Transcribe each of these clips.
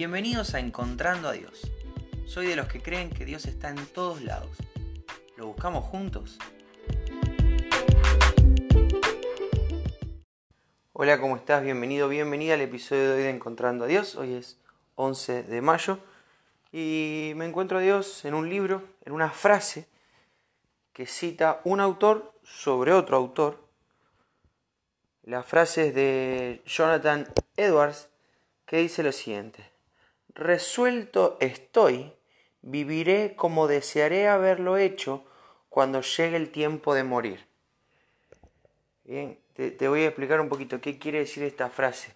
Bienvenidos a Encontrando a Dios. Soy de los que creen que Dios está en todos lados. ¿Lo buscamos juntos? Hola, ¿cómo estás? Bienvenido, bienvenida al episodio de hoy de Encontrando a Dios. Hoy es 11 de mayo y me encuentro a Dios en un libro, en una frase que cita un autor sobre otro autor. La frase es de Jonathan Edwards que dice lo siguiente. Resuelto estoy, viviré como desearé haberlo hecho cuando llegue el tiempo de morir. Bien, te, voy a explicar un poquito qué quiere decir esta frase.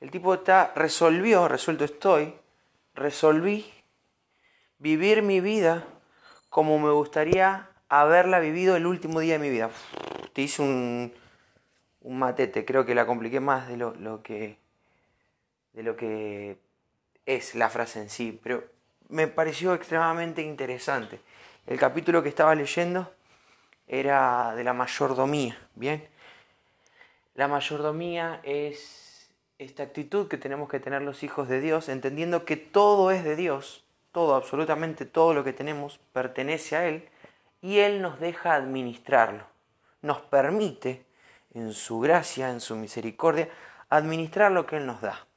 El tipo está, resolvió, resuelto estoy, resolví vivir mi vida como me gustaría haberla vivido el último día de mi vida. te hice un, matete, creo que la compliqué más de lo, lo que de lo que es la frase en sí, pero me pareció extremadamente interesante. El capítulo que estaba leyendo era de la mayordomía, ¿bien? La mayordomía es esta actitud que tenemos que tener los hijos de Dios, entendiendo que todo es de Dios, todo, absolutamente todo lo que tenemos pertenece a Él, y Él nos deja administrarlo, nos permite, en su gracia, en su misericordia, administrar lo que Él nos da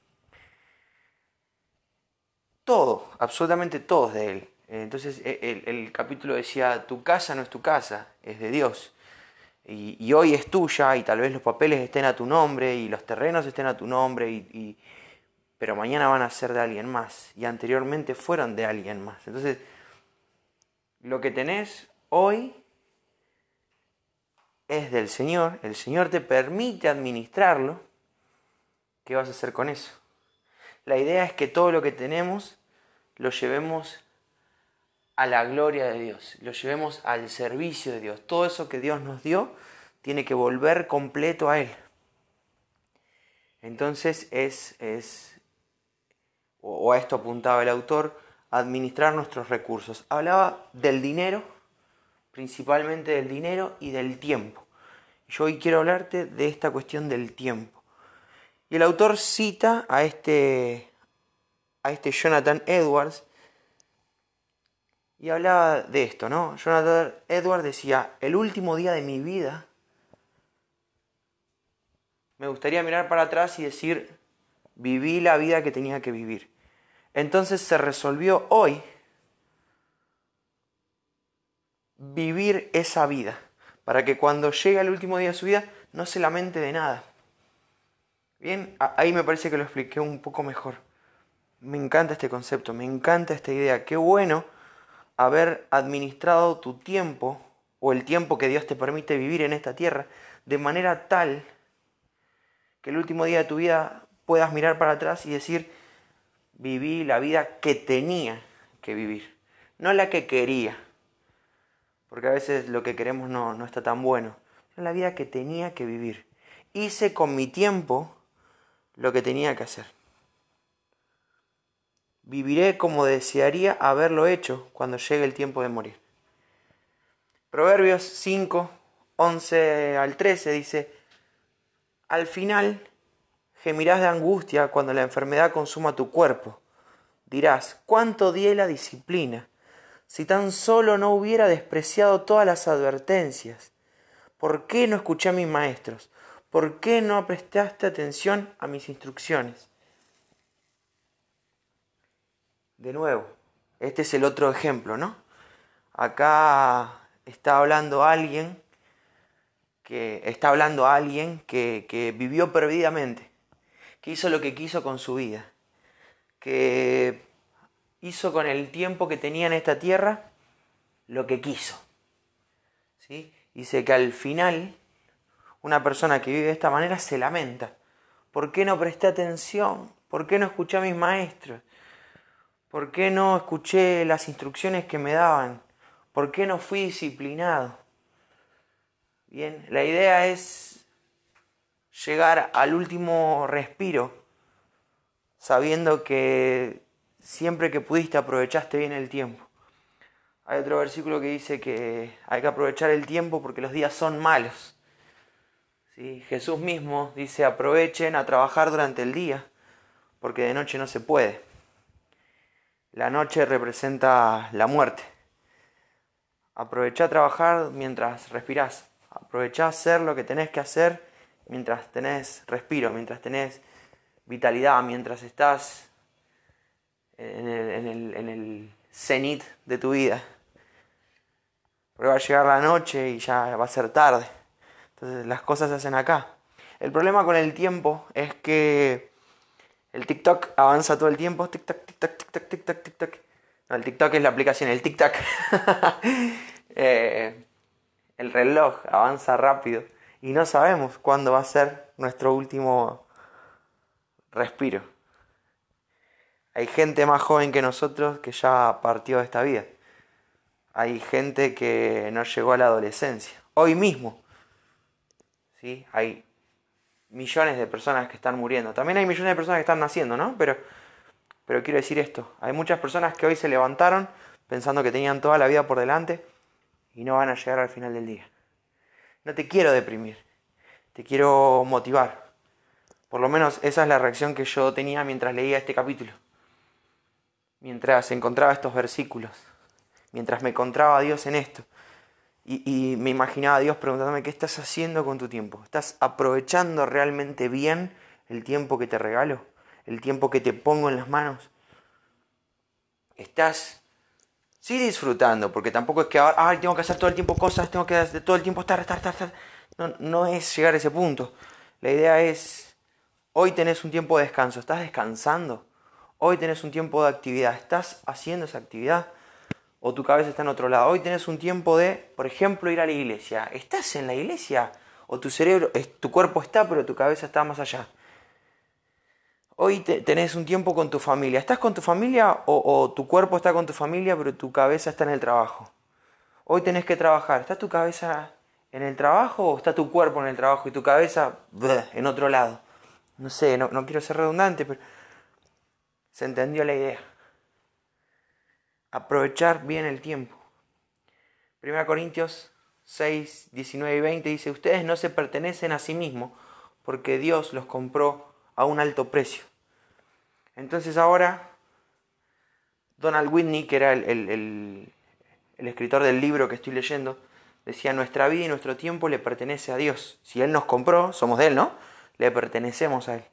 todo, absolutamente todo es de Él. Entonces e, el, capítulo decía, tu casa no es tu casa, es de Dios. Y, hoy es tuya y tal vez los papeles estén a tu nombre y los terrenos estén a tu nombre, y, pero mañana van a ser de alguien más y anteriormente fueron de alguien más. Entonces, lo que tenés hoy es del Señor, el Señor te permite administrarlo. ¿Qué vas a hacer con eso? La idea es que todo lo que tenemos lo llevemos a la gloria de Dios, lo llevemos al servicio de Dios. Todo eso que Dios nos dio tiene que volver completo a Él. Entonces es, es o a esto apuntaba el autor, administrar nuestros recursos. Hablaba del dinero, principalmente del dinero y del tiempo. Yo hoy quiero hablarte de esta cuestión del tiempo. Y el autor cita a este, a este Jonathan Edwards y hablaba de esto, ¿no? Jonathan Edwards decía, el último día de mi vida me gustaría mirar para atrás y decir, viví la vida que tenía que vivir. Entonces se resolvió hoy vivir esa vida, para que cuando llegue el último día de su vida no se lamente de nada. Bien, ahí me parece que lo expliqué un poco mejor. Me encanta este concepto, me encanta esta idea. Qué bueno haber administrado tu tiempo o el tiempo que Dios te permite vivir en esta tierra de manera tal que el último día de tu vida puedas mirar para atrás y decir, viví la vida que tenía que vivir, no la que quería, porque a veces lo que queremos no, no está tan bueno, la vida que tenía que vivir. Hice con mi tiempo lo que tenía que hacer. Viviré como desearía haberlo hecho cuando llegue el tiempo de morir. Proverbios 5, 11 al 13 dice, al final gemirás de angustia cuando la enfermedad consuma tu cuerpo. Dirás, ¿cuánto di la disciplina? Si tan solo no hubiera despreciado todas las advertencias. ¿Por qué no escuché a mis maestros? ¿Por qué no prestaste atención a mis instrucciones? De nuevo, este es el otro ejemplo, ¿no? Acá está hablando alguien que está hablando alguien que, que vivió perdidamente, que hizo lo que quiso con su vida, que hizo con el tiempo que tenía en esta tierra lo que quiso. ¿sí? Dice que al final una persona que vive de esta manera se lamenta. ¿Por qué no presté atención? ¿Por qué no escuché a mis maestros? ¿Por qué no escuché las instrucciones que me daban? ¿Por qué no fui disciplinado? Bien, la idea es llegar al último respiro sabiendo que siempre que pudiste aprovechaste bien el tiempo. Hay otro versículo que dice que hay que aprovechar el tiempo porque los días son malos. Jesús mismo dice aprovechen a trabajar durante el día, porque de noche no se puede. La noche representa la muerte. Aprovecha a trabajar mientras respirás. Aprovecha a hacer lo que tenés que hacer mientras tenés respiro, mientras tenés vitalidad, mientras estás en el, en el, cenit de tu vida. Porque va a llegar la noche y ya va a ser tarde. Entonces las cosas se hacen acá. El problema con el tiempo es que el TikTok avanza todo el tiempo. TikTok, TikTok, TikTok, TikTok. No, el TikTok es la aplicación, el TikTok. Eh, el reloj avanza rápido y no sabemos cuándo va a ser nuestro último respiro. Hay gente más joven que nosotros que ya partió de esta vida. Hay gente que no llegó a la adolescencia. Hoy mismo. ¿sí? Hay millones de personas que están muriendo. También hay millones de personas que están naciendo, ¿no? Pero, pero quiero decir esto. Hay muchas personas que hoy se levantaron pensando que tenían toda la vida por delante y no van a llegar al final del día. No te quiero deprimir. Te quiero motivar. Por lo menos esa es la reacción que yo tenía mientras leía este capítulo mientras encontraba estos versículos, mientras me encontraba a Dios en esto. Y, me imaginaba a Dios preguntándome, ¿qué estás haciendo con tu tiempo? ¿Estás aprovechando realmente bien el tiempo que te regalo? ¿El tiempo que te pongo en las manos? ¿Estás, sí disfrutando? Porque tampoco es que ahora, ay, tengo que hacer todo el tiempo cosas, tengo que hacer todo el tiempo estar, estar, estar. No, no es llegar a ese punto. La idea es, hoy tenés un tiempo de descanso, ¿estás descansando? Hoy tenés un tiempo de actividad. ¿Estás haciendo esa actividad? ¿O tu cabeza está en otro lado? Hoy tenés un tiempo de, por ejemplo, ir a la iglesia. ¿Estás en la iglesia? ¿O tu cerebro, tu cuerpo está, pero tu cabeza está más allá? Hoy tenés un tiempo con tu familia. ¿Estás con tu familia o, tu cuerpo está con tu familia, pero tu cabeza está en el trabajo? Hoy tenés que trabajar. ¿Está tu cabeza en el trabajo o está tu cuerpo en el trabajo y tu cabeza en otro lado? No sé, no, no quiero ser redundante, pero se entendió la idea. Aprovechar bien el tiempo. 1 Corintios 6, 19 y 20 dice, ustedes no se pertenecen a sí mismos porque Dios los compró a un alto precio. Entonces ahora, Donald Whitney, que era el, el, escritor del libro que estoy leyendo, decía, nuestra vida y nuestro tiempo le pertenece a Dios. Si Él nos compró, somos de Él, ¿no? Le pertenecemos a Él.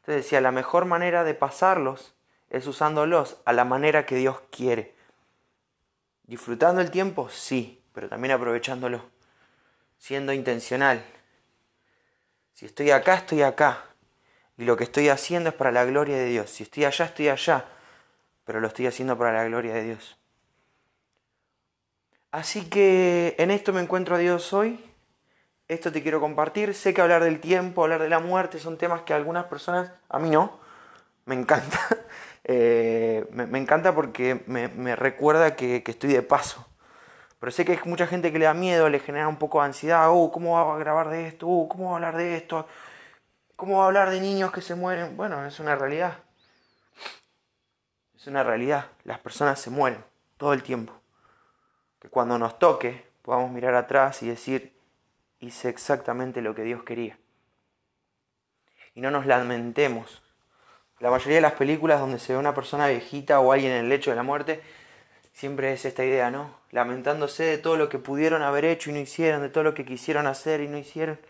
Entonces decía, la mejor manera de pasarlos es usándolos a la manera que Dios quiere. Disfrutando el tiempo, sí, pero también aprovechándolo. Siendo intencional. Si estoy acá, estoy acá. Y lo que estoy haciendo es para la gloria de Dios. Si estoy allá, estoy allá. Pero lo estoy haciendo para la gloria de Dios. Así que en esto me encuentro a Dios hoy. Esto te quiero compartir. Sé que hablar del tiempo, hablar de la muerte son temas que a algunas personas, a mí no, me encanta. Eh, me, encanta porque me, recuerda que, estoy de paso. Pero sé que hay mucha gente que le da miedo, le genera un poco de ansiedad. Uh, ¿cómo va a grabar de esto? Uh, ¿cómo va a hablar de esto? ¿Cómo va a hablar de niños que se mueren? Bueno, es una realidad. Es una realidad. Las personas se mueren todo el tiempo. Que cuando nos toque podamos mirar atrás y decir, hice exactamente lo que Dios quería. Y no nos lamentemos la mayoría de las películas donde se ve una persona viejita o alguien en el lecho de la muerte, siempre es esta idea, ¿no? Lamentándose de todo lo que pudieron haber hecho y no hicieron, de todo lo que quisieron hacer y no hicieron.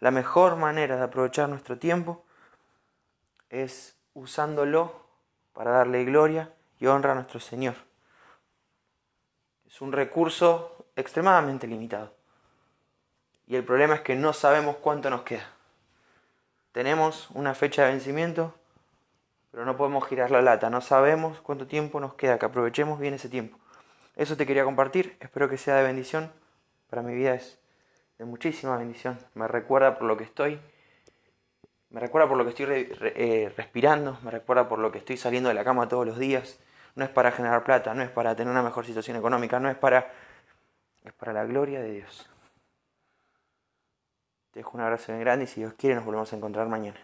La mejor manera de aprovechar nuestro tiempo es usándolo para darle gloria y honra a nuestro Señor. Es un recurso extremadamente limitado. Y el problema es que no sabemos cuánto nos queda. Tenemos una fecha de vencimiento pero no podemos girar la lata, no sabemos cuánto tiempo nos queda, que aprovechemos bien ese tiempo. Eso te quería compartir, espero que sea de bendición, para mi vida es de muchísima bendición, me recuerda por lo que estoy, me recuerda por lo que estoy eh, respirando, me recuerda por lo que estoy saliendo de la cama todos los días, no es para generar plata, no es para tener una mejor situación económica, no es para... es para la gloria de Dios. Te dejo un abrazo bien grande y si Dios quiere nos volvemos a encontrar mañana.